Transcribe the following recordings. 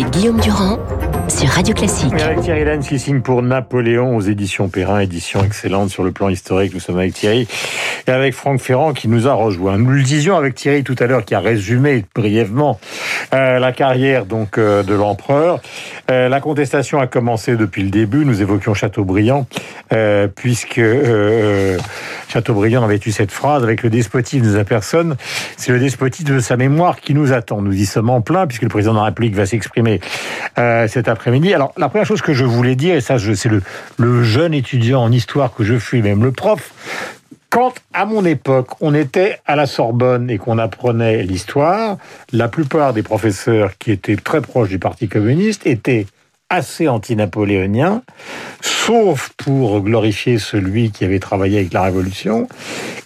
avec Guillaume Durand sur Radio Classique. avec Thierry Lannes qui signe pour Napoléon aux éditions Perrin, édition excellente sur le plan historique. Nous sommes avec Thierry et avec Franck Ferrand qui nous a rejoint. Nous le disions avec Thierry tout à l'heure qui a résumé brièvement euh, la carrière donc euh, de l'empereur. Euh, la contestation a commencé depuis le début. Nous évoquions Chateaubriand puisque Chateaubriand avait eu cette phrase avec le despotisme de sa personne, c'est le despotisme de sa mémoire qui nous attend. Nous y sommes en plein puisque le président de la République va s'exprimer cet après-midi. Alors la première chose que je voulais dire, et ça c'est le, le jeune étudiant en histoire que je suis, même le prof, quand, à mon époque, on était à la Sorbonne et qu'on apprenait l'histoire, la plupart des professeurs qui étaient très proches du Parti communiste étaient assez anti-napoléoniens, sauf pour glorifier celui qui avait travaillé avec la Révolution.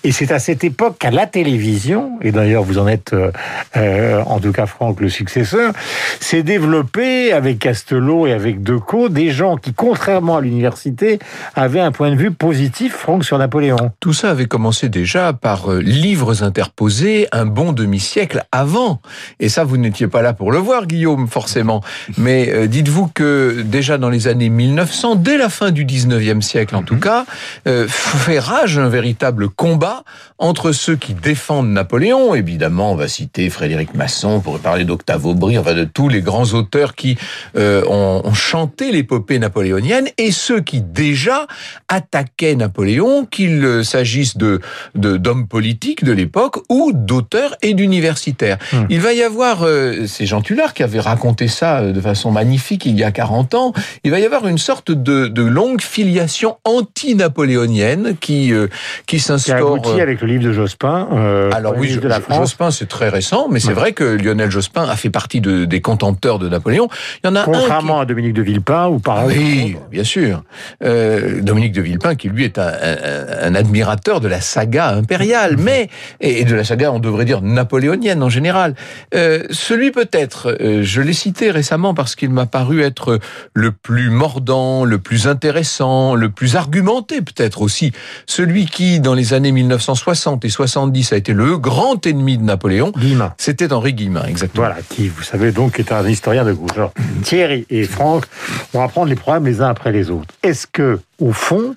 Et c'est à cette époque qu'à la télévision, et d'ailleurs vous en êtes, euh, euh, en tout cas Franck, le successeur, s'est développé avec Castelot et avec Decaux des gens qui, contrairement à l'université, avaient un point de vue positif, Franck, sur Napoléon. Tout ça avait commencé déjà par euh, livres interposés un bon demi-siècle avant. Et ça, vous n'étiez pas là pour le voir, Guillaume, forcément. Mais dites-vous que déjà dans les années 1900, dès la fin du 19e siècle en tout cas, euh, fait rage un véritable combat entre ceux qui défendent Napoléon, évidemment, on va citer Frédéric Masson, on pourrait parler d'Octave Aubry, enfin de tous les grands auteurs qui euh, ont, ont chanté l'épopée napoléonienne, et ceux qui déjà attaquaient Napoléon, qu'il euh, s'agisse de d'hommes politiques de l'époque ou d'auteurs et d'universitaires. Hmm. Il va y avoir, euh, c'est Jean Tullard qui avait raconté ça de façon magnifique il y a 40 ans, il va y avoir une sorte de, de longue filiation anti-napoléonienne qui, euh, qui s'instaure... avec le livre de Jospin, euh, Alors Premier oui, de la France. Jospin, c'est très récent, mais c'est Ouais. vrai que Lionel Jospin a fait partie de- des contempteurs de Napoléon. Il y en a un qui... Contrairement à Dominique de Villepin, ou par Oui, bien sûr. Euh, Dominique de Villepin, qui lui est un, un- un admirateur de la saga impériale, mais et de la saga, on devrait dire napoléonienne en général. Euh, celui peut-être, euh, je l'ai cité récemment parce qu'il m'a paru être le plus mordant, le plus intéressant, le plus argumenté peut-être aussi. Celui qui, dans les années 1960 et 70, a été le grand ennemi de Napoléon, Guillemin. c'était Henri Guillemin, exactement. Voilà, qui, vous savez, donc est un historien de gauche. Alors, Thierry et Franck, on va prendre les problèmes les uns après les autres. Est-ce que, au fond,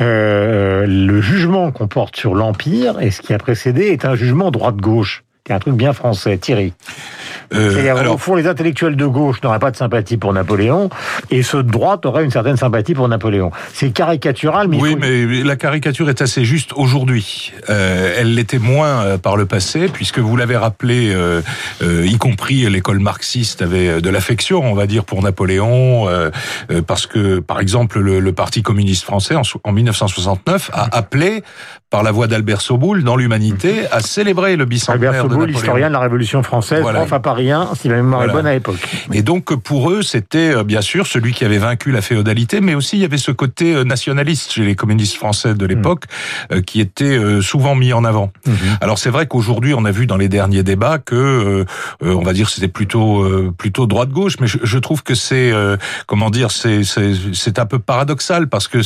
euh, le jugement qu'on porte sur l'Empire et ce qui a précédé est un jugement droite-gauche? C'est un truc bien français, Thierry. Euh, C'est-à-dire, au fond, les intellectuels de gauche n'auraient pas de sympathie pour Napoléon, et ceux de droite auraient une certaine sympathie pour Napoléon. C'est caricatural, mais oui, faut- mais la caricature est assez juste aujourd'hui. Euh, elle l'était moins euh, par le passé, puisque vous l'avez rappelé, euh, euh, y compris l'école marxiste avait euh, de l'affection, on va dire, pour Napoléon, parce que, par exemple, le, le Parti communiste français, en 1969, a appelé, par la voix d'Albert Soboul, dans l'Humanité, à célébrer le bicentenaire Albert de Soboul, Napoléon. historien de la Révolution française, Voilà. prof à Paris 1, si ma mémoire est bonne à l'époque. Et donc pour eux, c'était euh, bien sûr celui qui avait vaincu la féodalité, mais aussi il y avait ce côté euh, nationaliste chez les communistes français de l'époque euh, qui était souvent mis en avant. Alors c'est vrai qu'aujourd'hui, on a vu dans les derniers débats que, on va dire, c'était plutôt euh, plutôt droite gauche, mais je, je trouve que c'est euh, comment dire, c'est c'est c'est un peu paradoxal parce que,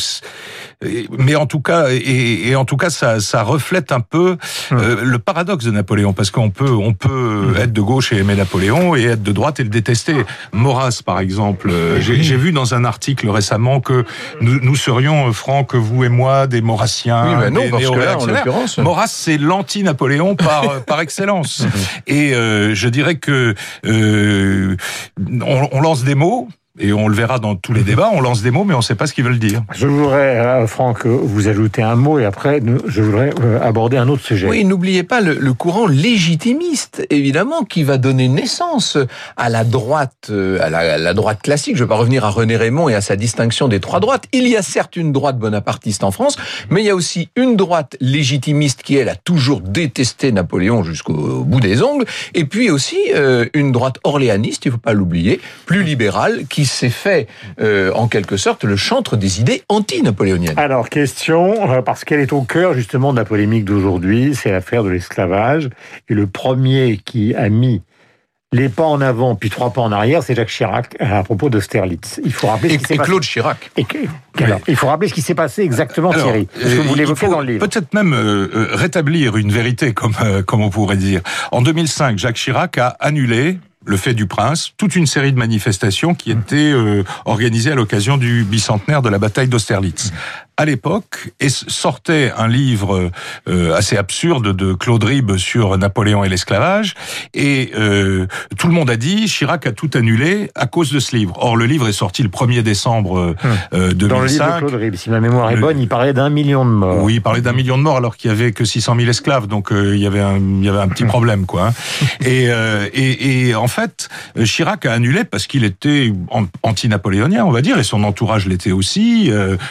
mais en tout cas, et, et en tout cas, ça ça reflète un peu euh, le paradoxe de Napoléon, parce qu'on peut on peut être de gauche et aimer Napoléon et être de droite et le détester. Maurras, par exemple, euh, j'ai vu dans un article récemment que nous, nous serions, euh, Franck, vous et moi, des Maurassiens, Oui, mais non, des parce que là, en néo-réactionnaires. l'occurrence... Maurras, c'est l'anti-Napoléon par euh, par excellence. Et euh, je dirais que euh, on, on lance des mots. Et on le verra dans tous les débats, on lance des mots, mais on ne sait pas ce qu'ils veulent dire. Je voudrais, euh, Franck, vous ajouter un mot et après, je voudrais euh, aborder un autre sujet. Oui, n'oubliez pas le, le courant légitimiste, évidemment, qui va donner naissance à la droite, euh, à la, à la droite classique. Je ne vais pas revenir à René Raymond et à sa distinction des trois droites. Il y a certes une droite bonapartiste en France, mais il y a aussi une droite légitimiste qui, elle, a toujours détesté Napoléon jusqu'au bout des ongles, et puis aussi euh, une droite orléaniste, il ne faut pas l'oublier, plus libérale, qui s'est fait, euh, en quelque sorte, le chantre des idées anti-napoléoniennes. Alors, question, euh, parce qu'elle est au cœur justement de la polémique d'aujourd'hui, c'est l'affaire de l'esclavage. Et le premier qui a mis les pas en avant puis trois pas en arrière, c'est Jacques Chirac à propos d'Austerlitz. Il faut rappeler Et, ce qui s'est et passé. Claude Chirac. Et il faut rappeler ce qui s'est passé exactement, Alors, Thierry. Parce que euh, vous l'évoquez dans le livre. Peut-être même euh, rétablir une vérité, comme, euh, comme on pourrait dire. En 2005, Jacques Chirac a annulé le fait du prince, toute une série de manifestations qui étaient euh, organisées à l'occasion du bicentenaire de la bataille d'Austerlitz à l'époque et sortait un livre euh, assez absurde de Claude Ribes sur Napoléon et l'esclavage et euh, tout le monde a dit Chirac a tout annulé à cause de ce livre. Or le livre est sorti le 1er décembre euh, 2005. Hum. Dans le livre de Claude Ribes, si ma mémoire est bonne, il parlait d'un million de morts. Oui, il parlait d'un million de morts alors qu'il y avait que 600 000 esclaves, donc euh, il y avait un il y avait un petit problème quoi. Hein. et, euh, et, et en fait Chirac a annulé parce qu'il était anti-napoléonien, on va dire, et son entourage l'était aussi.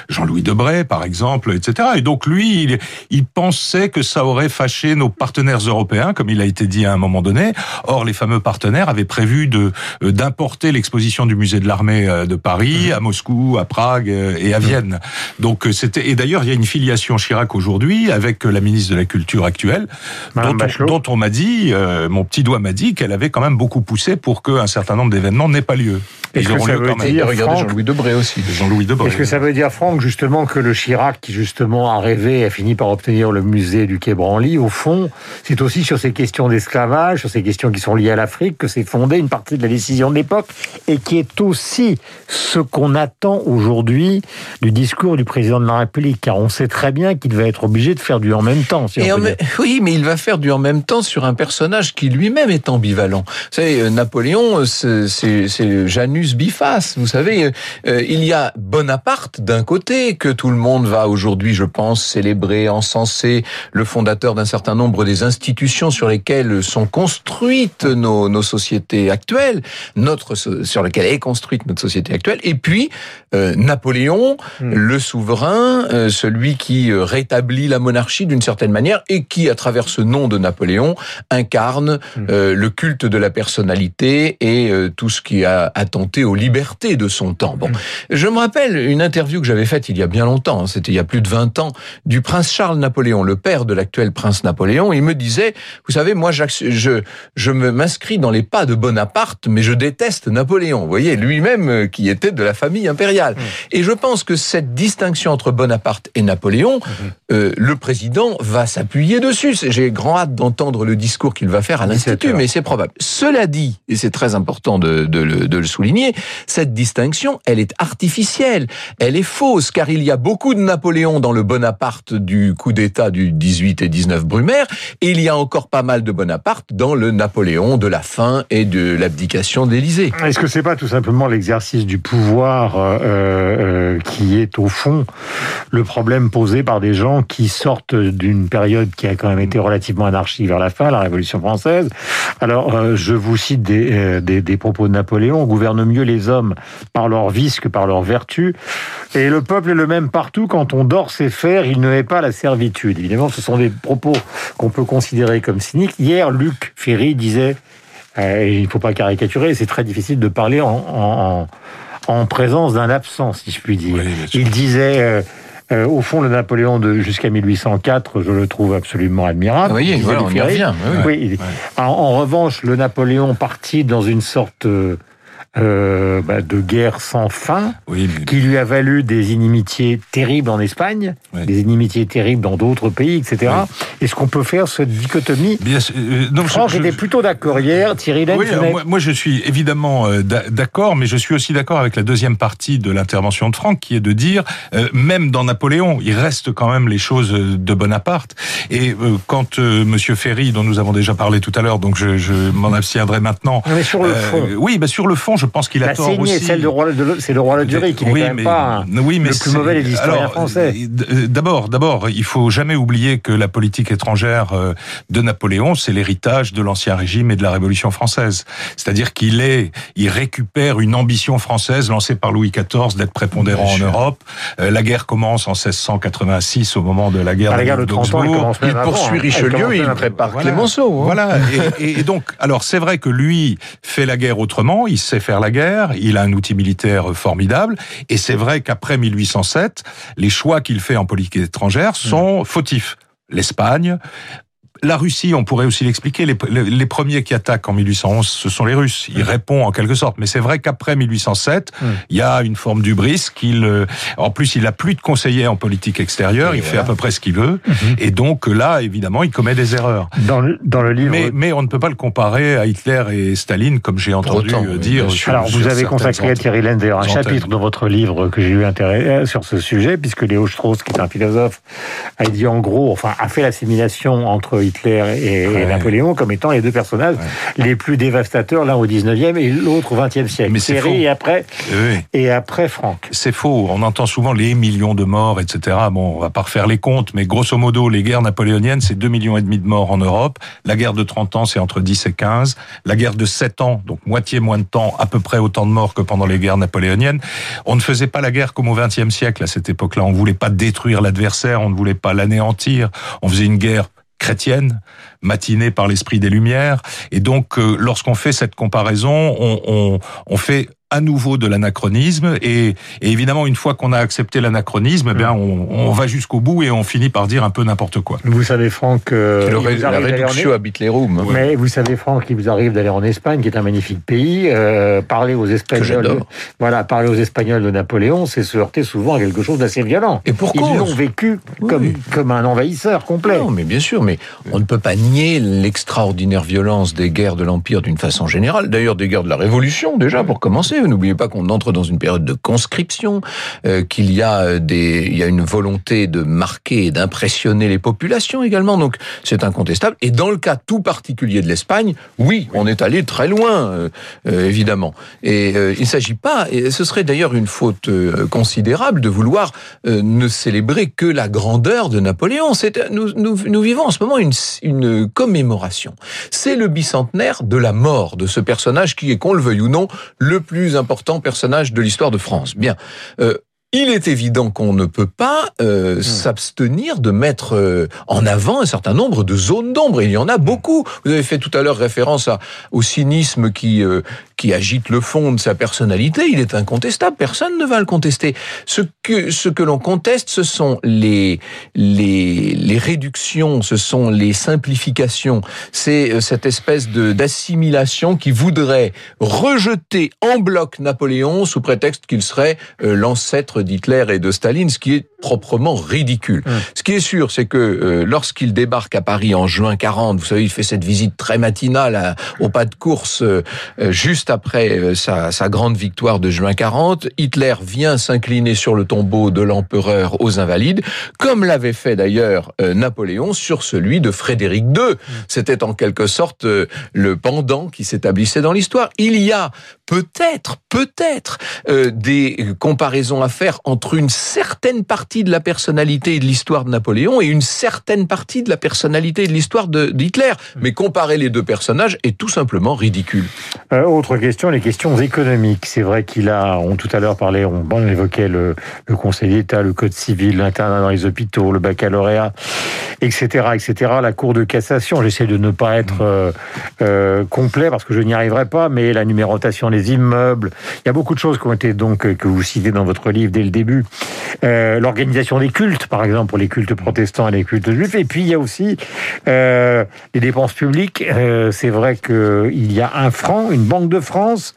Jean-Louis Debray par exemple, etc. Et donc lui, il, il, pensait que ça aurait fâché nos partenaires européens, comme il a été dit à un moment donné. Or, les fameux partenaires avaient prévu de euh, d'importer l'exposition du musée de l'armée euh, de Paris mmh. à Moscou, à Prague euh, et à mmh. Vienne. Donc c'était et d'ailleurs il y a une filiation Chirac aujourd'hui avec la ministre de la Culture actuelle, dont on, dont on, m'a dit, mon petit doigt m'a dit qu'elle avait quand même beaucoup poussé pour qu'un certain nombre d'événements n'aient pas lieu. Est-ce que ça veut dire, regardez Jean-Louis Debré aussi. Jean-Louis Debré. Est-ce que ça veut dire, Franck, justement, que le Chirac, qui justement a rêvé et a fini par obtenir le musée du Quai Branly, au fond, c'est aussi sur ces questions d'esclavage, sur ces questions qui sont liées à l'Afrique, que s'est fondée une partie de la décision de l'époque, et qui est aussi ce qu'on attend aujourd'hui du discours du président de la République, car on sait très bien qu'il va être obligé de faire du en même temps. Si et Oui, mais il va faire du en même temps sur un personnage qui lui-même est ambivalent. Vous savez, Napoléon, c'est Janus Biface vous savez, euh, il y a Bonaparte d'un côté, que tout le monde va aujourd'hui, je pense, célébrer, encenser, le fondateur d'un certain nombre des institutions sur lesquelles sont construites nos, nos sociétés actuelles, notre sur lesquelles est construite notre société actuelle, et puis euh, Napoléon, hmm. le souverain, euh, celui qui rétablit la monarchie d'une certaine manière et qui, à travers ce nom de Napoléon, incarne hmm. le culte de la personnalité et tout ce qui a attenté aux libertés de son temps. Bon, je me rappelle une interview que j'avais faite il y a bien longtemps, hein, c'était il y a plus de 20 ans, du prince Charles Napoléon, le père de l'actuel prince Napoléon. Il me disait, vous savez, moi, je, m'inscris dans les pas de Bonaparte, mais je déteste Napoléon. Vous voyez, lui-même euh, qui était de la famille impériale. Mmh. Et je pense que cette distinction entre Bonaparte et Napoléon, mmh. euh, le président va s'appuyer dessus. J'ai grand hâte d'entendre le discours qu'il va faire à l'Institut, mais c'est probable. Cela dit, et c'est très important de, de le souligner, cette distinction, elle est artificielle, elle est fausse, car il y a beaucoup de Napoléon dans le Bonaparte du coup d'État du 18 et 19 Brumaire, et il y a encore pas mal de Bonaparte dans le Napoléon de la fin et de l'abdication d'Élysée. Est-ce que c'est pas tout simplement l'exercice du pouvoir euh, euh, qui est au fond le problème posé par des gens qui sortent d'une période qui a quand même été relativement anarchique vers la fin, la Révolution française? Alors, euh, je vous cite des, des, des propos de Napoléon, on gouverne mieux les hommes par leur vice que par leur vertu. Et le peuple est le même partout. Quand on dort ses fers, il ne hait pas la servitude. Évidemment, ce sont des propos qu'on peut considérer comme cyniques. Hier, Luc Ferry disait, euh, il ne faut pas caricaturer, c'est très difficile de parler en, en, présence d'un absent, si je puis dire. il disait... Euh, euh, au fond, le Napoléon de jusqu'à 1804, je le trouve absolument admirable. Oui, voilà, on y revient. Oui, En, en, revanche, le Napoléon parti dans une sorte euh, bah, de guerre sans fin, qui lui a valu des inimitiés terribles en Espagne, des inimitiés terribles dans d'autres pays, etc. Est-ce qu'on peut faire cette dichotomie Bien, euh, non, Franck était plutôt d'accord hier, Thierry oui, moi, moi, je suis évidemment euh, d'accord, mais je suis aussi d'accord avec la deuxième partie de l'intervention de Franck, qui est de dire, euh, même dans Napoléon, il reste quand même les choses de Bonaparte. Et quand Monsieur Ferry, dont nous avons déjà parlé tout à l'heure, donc je, je m'en abstiendrai maintenant. Mais sur le fond. oui, bah sur le fond, je pense qu'il a la tort aussi. Celle de roi de, c'est le roi de Durie qui n'est quand même pas oui, mais le plus mauvais des historiens français. Euh, d'abord, d'abord, il faut jamais oublier que la politique étrangère euh, de Napoléon, c'est l'héritage de l'ancien régime et de la Révolution française. C'est-à-dire qu'il est, il récupère une ambition française lancée par Louis XIV d'être prépondérant en Europe. Euh, la guerre commence en 1686 au moment de la guerre, la guerre de 30 ans. Il, il poursuit hein. Richelieu, il prépare voilà. Clémenceau. Hein. Voilà. et, et donc, alors c'est vrai que lui fait la guerre autrement. Il sait faire la guerre. Il a un outil militaire formidable, et c'est vrai qu'après 1807, les choix qu'il fait en politique étrangère sont fautifs. L'Espagne, la Russie, on pourrait aussi l'expliquer, les, les, premiers qui attaquent en 1811, ce sont les Russes. Il répond en quelque sorte. Mais c'est vrai qu'après 1807, mm. il y a une forme d'ubris qu'il... Euh, en plus, il a plus de conseillers en politique extérieure, il fait à peu près ce qu'il veut. Mm-hmm. Et donc là, évidemment, il commet des erreurs. Dans le, dans le livre... Mais, mais on ne peut pas le comparer à Hitler et Staline, comme j'ai entendu dire. Alors, vous avez consacré à Thierry Lenz, d'ailleurs, un chapitre dans votre livre que j'ai eu intérêt euh, sur ce sujet, puisque Léo Strauss, qui est un philosophe, a dit en gros, enfin, a fait l'assimilation entre Hitler et, Napoléon comme étant les deux personnages les plus dévastateurs, l'un au 19e et l'autre au 20e siècle. Mais c'est faux. Et après, et après Franck. C'est faux. On entend souvent les millions de morts, etc. Bon, on va pas refaire les comptes, mais grosso modo, les guerres napoléoniennes, c'est 2 millions et demi de morts en Europe. La guerre de 30 ans, c'est entre 10 et 15. La guerre de 7 ans, donc moitié moins de temps, à peu près autant de morts que pendant les guerres napoléoniennes. On ne faisait pas la guerre comme au 20e siècle à cette époque-là. On voulait pas détruire l'adversaire, on ne voulait pas l'anéantir. On faisait une guerre chrétienne, matinée par l'esprit des Lumières. Et donc, euh, lorsqu'on fait cette comparaison, on, on, on fait à nouveau de l'anachronisme et, évidemment une fois qu'on a accepté l'anachronisme, eh bien on, on va jusqu'au bout et on finit par dire un peu n'importe quoi. Vous savez Franck, euh, la réduction habite les rooms. Mais vous savez Franck, il vous arrive d'aller en Espagne, qui est un magnifique pays, euh, parler aux Espagnols, voilà, parler aux Espagnols de Napoléon, c'est se heurter souvent à quelque chose d'assez violent. Et pourquoi Ils l'ont vécu comme comme un envahisseur complet. Non, mais bien sûr, mais on ne peut pas nier l'extraordinaire violence des guerres de l'empire d'une façon générale. D'ailleurs, des guerres de la Révolution déjà pour commencer. N'oubliez pas qu'on entre dans une période de conscription, euh, qu'il y a des, il y a une volonté de marquer et d'impressionner les populations également. Donc c'est incontestable. Et dans le cas tout particulier de l'Espagne, oui, on est allé très loin, euh, euh, évidemment. Et il ne s'agit pas, et ce serait d'ailleurs une faute considérable de vouloir ne célébrer que la grandeur de Napoléon. C'est, nous, nous, nous, vivons en ce moment une, une commémoration. C'est le bicentenaire de la mort de ce personnage qui est, qu'on le veuille ou non, le plus important personnage de l'histoire de France. Bien. Euh, il est évident qu'on ne peut pas euh, hmm. s'abstenir de mettre euh, en avant un certain nombre de zones d'ombre. Il y en a beaucoup. Vous avez fait tout à l'heure référence à, au cynisme qui euh, qui agite le fond de sa personnalité. Il est incontestable. Personne ne va le contester. Ce que ce que l'on conteste, ce sont les les les réductions, ce sont les simplifications. C'est cette espèce de d'assimilation qui voudrait rejeter en bloc Napoléon sous prétexte qu'il serait l'ancêtre d'Hitler et de Staline, ce qui est proprement ridicule. Ce qui est sûr, c'est que euh, lorsqu'il débarque à Paris en juin 40, vous savez, il fait cette visite très matinale au pas de course euh, euh, juste après sa, sa, grande victoire de juin 40. Hitler vient s'incliner sur le tombeau de l'empereur aux Invalides, comme l'avait fait d'ailleurs Napoléon sur celui de Frédéric II. C'était en quelque sorte le pendant qui s'établissait dans l'histoire. Il y a peut-être, peut-être des comparaisons à faire entre une certaine partie de la personnalité et de l'histoire de Napoléon et une certaine partie de la personnalité et de l'histoire d'Hitler. Mais comparer les deux personnages est tout simplement ridicule. Euh, autre question, les questions économiques. C'est vrai qu'il a, on tout à l'heure parlé, on, on évoquait le, Conseil d'État, le Code civil, l'internat dans les hôpitaux, le baccalauréat, etc., etc. La Cour de cassation. J'essaie de ne pas être euh, euh, complet parce que je n'y arriverai pas, mais la numérotation des immeubles. Il y a beaucoup de choses qui ont été donc que vous citez dans votre livre le début, euh, l'organisation des cultes, par exemple, pour les cultes protestants et les cultes juifs. Et puis, il y a aussi euh, les dépenses publiques. Euh, c'est vrai qu'il y a un franc, une banque de France,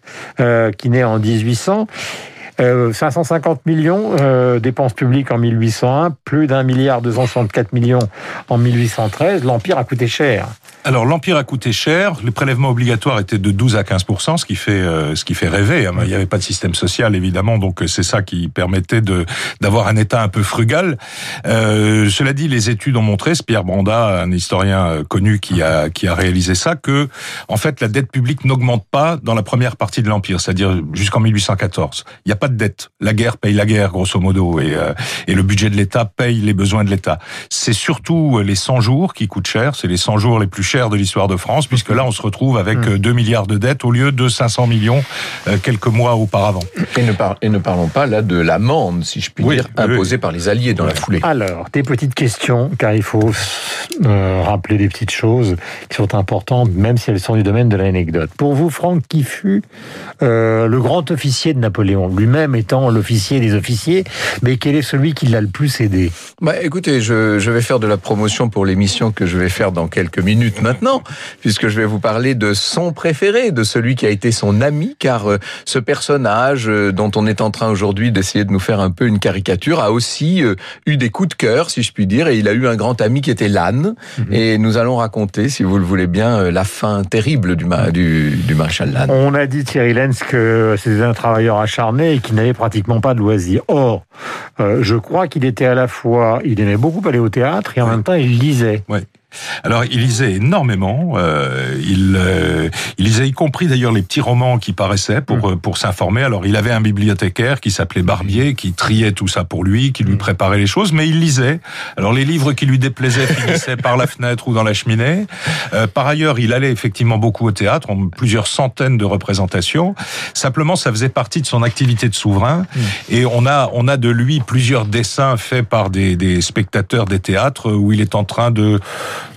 qui naît en 1800. 550 millions dépenses publiques en 1801, plus d'un milliard 264 millions en 1813. L'empire a coûté cher. Alors l'empire a coûté cher, les prélèvements obligatoires étaient de 12 à 15 ce qui fait euh, ce qui fait rêver. Hein. Il n'y avait pas de système social évidemment, donc euh, c'est ça qui permettait de d'avoir un État un peu frugal. Euh, cela dit, les études ont montré, c'est Pierre Branda, un historien euh, connu qui a qui a réalisé ça, que en fait la dette publique n'augmente pas dans la première partie de l'empire, c'est-à-dire jusqu'en 1814. Il n'y a pas de dette. La guerre paye la guerre grosso modo et et le budget de l'État paye les besoins de l'État. C'est surtout les 100 jours qui coûtent cher, c'est les 100 jours les plus chers de l'histoire de France, puisque là, on se retrouve avec 2 hmm. milliards de dettes au lieu de 500 millions euh, quelques mois auparavant. Et ne, et ne parlons pas là de l'amende, si je puis dire, imposée par les Alliés dans la foulée. Alors, des petites questions, car il faut euh, rappeler des petites choses qui sont importantes, même si elles sont du domaine de l'anecdote. Pour vous, Franck, qui fut euh, le grand officier de Napoléon lui-même lui-même étant l'officier des officiers, mais quel est celui qui l'a le plus aidé? Bah, Écoutez, je, je vais faire de la promotion pour l'émission que je vais faire dans quelques minutes maintenant, puisque je vais vous parler de son préféré, de celui qui a été son ami, car euh, ce personnage euh, dont on est en train aujourd'hui d'essayer de nous faire un peu une caricature a aussi euh, eu des coups de cœur, si je puis dire, et il a eu un grand ami qui était l'âne, mhm. et nous allons raconter, si vous le voulez bien, la fin terrible du, du, du maréchal Lannes. On a dit, Thierry Lenz, que c'était un travailleur acharné qui n'avait pratiquement pas de loisirs. Or, je crois qu'il était à la fois, il aimait beaucoup aller au théâtre et en même temps il lisait. Alors, il lisait énormément. Euh, il, euh, il lisait y compris d'ailleurs les petits romans qui paraissaient pour mm. euh, pour s'informer. Alors, il avait un bibliothécaire qui s'appelait Barbier, qui triait tout ça pour lui, qui lui mm. préparait les choses, mais il lisait. Alors, les livres qui lui déplaisaient finissaient par la fenêtre ou dans la cheminée. Euh, par ailleurs, il allait effectivement beaucoup au théâtre, en plusieurs centaines de représentations. Simplement, ça faisait partie de son activité de souverain. Mm. Et on a on a de lui plusieurs dessins faits par des, des spectateurs des théâtres où il est en train de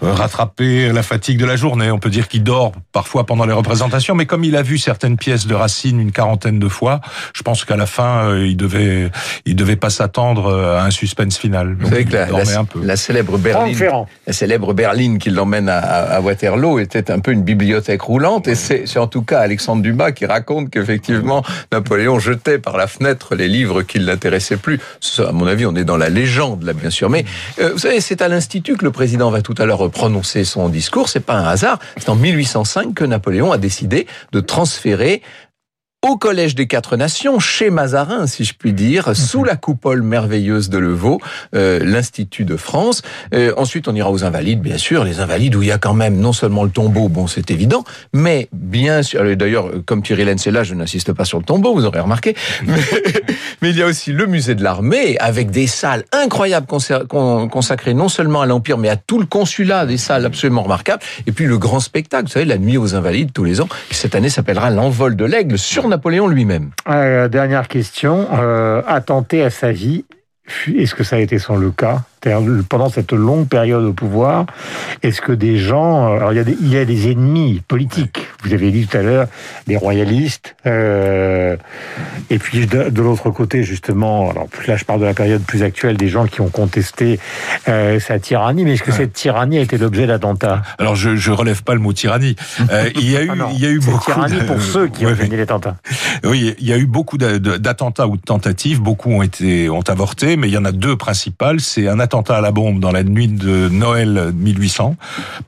rattraper la fatigue de la journée. On peut dire qu'il dort parfois pendant les représentations, mais comme il a vu certaines pièces de Racine une quarantaine de fois, je pense qu'à la fin, euh, il devait, il devait pas s'attendre euh, à un suspense final. Vous savez que la, un peu. la, célèbre berline, la célèbre berline qui l'emmène à, à, Waterloo était un peu une bibliothèque roulante, et c'est en tout cas Alexandre Dumas qui raconte qu'effectivement Napoléon jetait par la fenêtre les livres qui l'intéressaient plus. à mon avis, on est dans la légende là, bien sûr. Mais vous savez, c'est à l'institut que le président va tout à l'heure prononcer son discours. C'est pas un hasard. C'est en 1805 que Napoléon a décidé de transférer au Collège des Quatre Nations, chez Mazarin, si je puis dire, mhm. sous la coupole merveilleuse de Levaux, euh, l'Institut de France. Euh, ensuite, on ira aux Invalides, bien sûr, les Invalides où il y a quand même non seulement le tombeau, bon, c'est évident, mais bien sûr, d'ailleurs, comme Thierry Lenz est là, je n'insiste pas sur le tombeau, vous aurez remarqué, mais, il y a aussi le musée de l'armée, avec des salles incroyables consacrées non seulement à l'Empire, mais à tout le consulat, des salles absolument remarquables, et puis le grand spectacle, vous savez, la nuit aux Invalides tous les ans, qui cette année s'appellera l'envol de l'aigle sur Napoléon lui-même. Euh, dernière question. Euh, attenter à sa vie, est-ce que ça a été sans le cas? Pendant cette longue période au pouvoir, est-ce que des gens... Euh, alors il y, a des, il y a des ennemis politiques, vous avez dit tout à l'heure, des royalistes, euh, et puis de, l'autre côté, justement, alors là je parle de la période plus actuelle, des gens qui ont contesté euh, sa tyrannie, mais est-ce que cette tyrannie a été l'objet d'attentats? Alors je, je relève pas le mot tyrannie. Euh, il y a eu, ah il y a eu beaucoup... tyrannie pour ceux qui ont gagné l'attentat. Oui, il y a eu beaucoup d'attentats ou de tentatives, beaucoup ont été ont avorté, mais il y en a deux principales. C'est un attentat à la bombe dans la nuit de Noël 1800.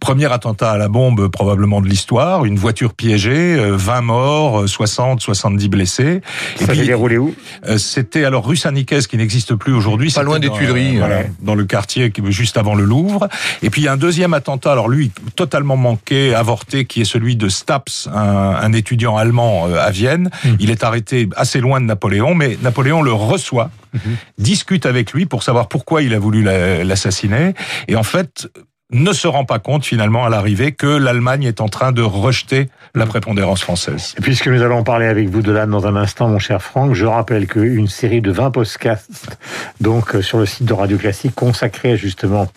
Premier attentat à la bombe probablement de l'histoire, une voiture piégée, 20 euh, morts, 60, 70 blessés. Et Ça s'est déroulé où? euh, C'était alors rue Saint-Nicaise qui n'existe plus aujourd'hui. Pas loin des Tuileries. Euh, dans le quartier juste avant le Louvre. Et puis il y a un deuxième attentat, alors lui totalement manqué, avorté, qui est celui de Staps, un, étudiant allemand à Vienne. Hmm. Il est arrêté assez loin de Napoléon, mais Napoléon le reçoit Mhm. discute avec lui pour savoir pourquoi il a voulu l'assassiner. Et en fait, ne se rend pas compte finalement à l'arrivée que l'Allemagne est en train de rejeter la mhm. prépondérance française. Et puisque nous allons parler avec vous de l'Anne dans un instant, mon cher Franck, je rappelle qu'une série de 20 podcasts, donc euh, sur le site de Radio Classique, consacrée justement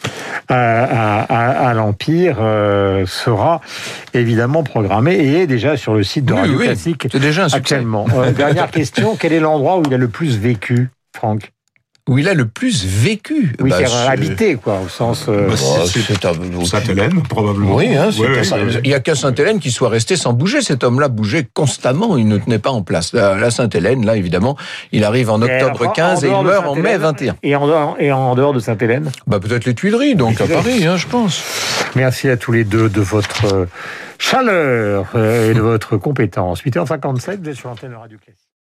à, l'Empire, euh, sera évidemment programmée et est déjà sur le site de Radio Classique. C'est déjà un actuellement. Euh, dernière question, quel est l'endroit où il a le plus vécu? Franck où il a le plus vécu. Oui, bah, c'est habité, quoi, au sens. Euh... Bah, c'est Sainte-Hélène, probablement. Oui, hein, il n'y a qu'à Sainte-Hélène qui soit resté sans bouger. Cet homme-là bougeait constamment, il ne tenait pas en place. La, Sainte-Hélène, là, évidemment, il arrive en octobre 15 et il meurt en mai 21. Et en dehors, et en dehors de Sainte-Hélène bah, Peut-être les Tuileries, donc à Paris, hein, je pense. Merci à tous les deux de votre euh, chaleur euh, et de votre compétence. 8h57, vous êtes sur l'antenne Radio Classique.